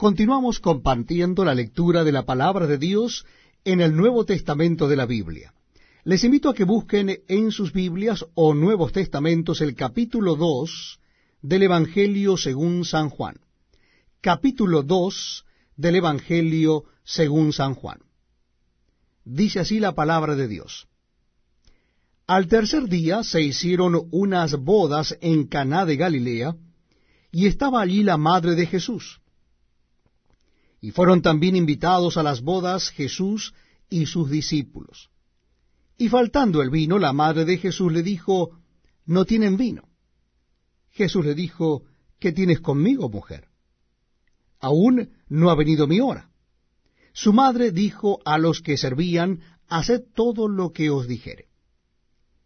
Continuamos compartiendo la lectura de la palabra de Dios en el Nuevo Testamento de la Biblia. Les invito a que busquen en sus Biblias o Nuevos Testamentos el capítulo 2 del Evangelio según San Juan. Capítulo 2 del Evangelio según San Juan. Dice así la palabra de Dios. Al tercer día se hicieron unas bodas en Caná de Galilea, y estaba allí la madre de Jesús. Y fueron también invitados a las bodas Jesús y sus discípulos. Y faltando el vino, la madre de Jesús le dijo, No tienen vino. Jesús le dijo, ¿Qué tienes conmigo, mujer? Aún no ha venido mi hora. Su madre dijo a los que servían, Haced todo lo que os dijere.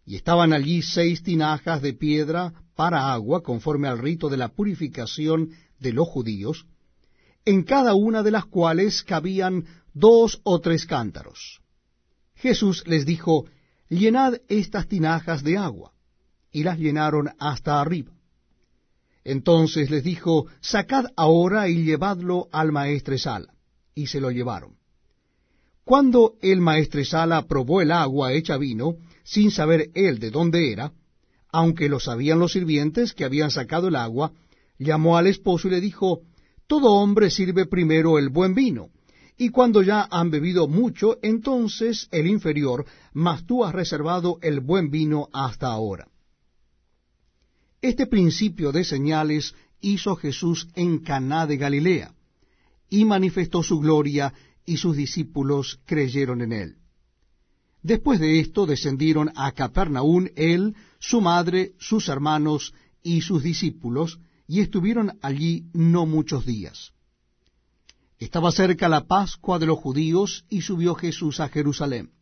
Y estaban allí seis tinajas de piedra para agua, conforme al rito de la purificación de los judíos, en cada una de las cuales cabían dos o tres cántaros. Jesús les dijo, Llenad estas tinajas de agua, y las llenaron hasta arriba. Entonces les dijo, Sacad ahora y llevadlo al maestresala, y se lo llevaron. Cuando el maestresala probó el agua hecha vino, sin saber él de dónde era, aunque lo sabían los sirvientes que habían sacado el agua, llamó al esposo y le dijo, Todo hombre sirve primero el buen vino, y cuando ya han bebido mucho, entonces el inferior, mas tú has reservado el buen vino hasta ahora. Este principio de señales hizo Jesús en Caná de Galilea, y manifestó su gloria, y sus discípulos creyeron en él. Después de esto descendieron a Capernaum él, su madre, sus hermanos y sus discípulos, y estuvieron allí no muchos días. Estaba cerca la Pascua de los judíos, y subió Jesús a Jerusalén.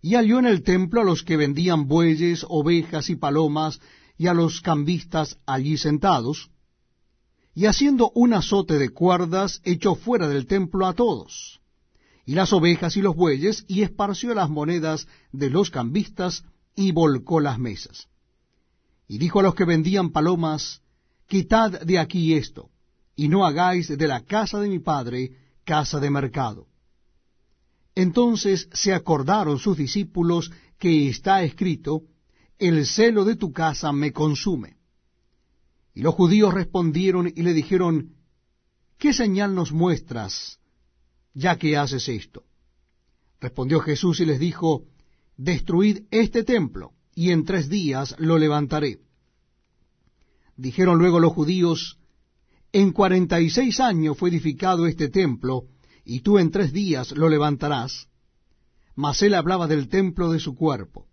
Y halló en el templo a los que vendían bueyes, ovejas y palomas, y a los cambistas allí sentados, y haciendo un azote de cuerdas, echó fuera del templo a todos y las ovejas y los bueyes, y esparció las monedas de los cambistas, y volcó las mesas. Y dijo a los que vendían palomas, Quitad de aquí esto, y no hagáis de la casa de mi padre casa de mercado. Entonces se acordaron sus discípulos que está escrito, El celo de tu casa me consume. Y los judíos respondieron y le dijeron, ¿Qué señal nos muestras ya que haces esto? Respondió Jesús y les dijo, Destruid este templo, y en tres días lo levantaré. Dijeron luego los judíos, En cuarenta y seis años fue edificado este templo, y tú en tres días lo levantarás. Mas él hablaba del templo de su cuerpo.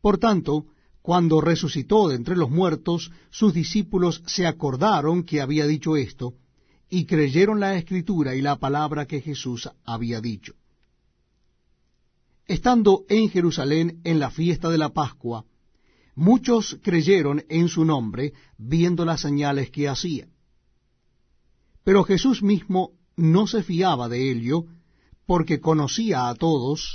Por tanto, cuando resucitó de entre los muertos, sus discípulos se acordaron que había dicho esto, y creyeron la escritura y la palabra que Jesús había dicho. Estando en Jerusalén en la fiesta de la Pascua, muchos creyeron en su nombre, viendo las señales que hacía. Pero Jesús mismo no se fiaba de ello, porque conocía a todos,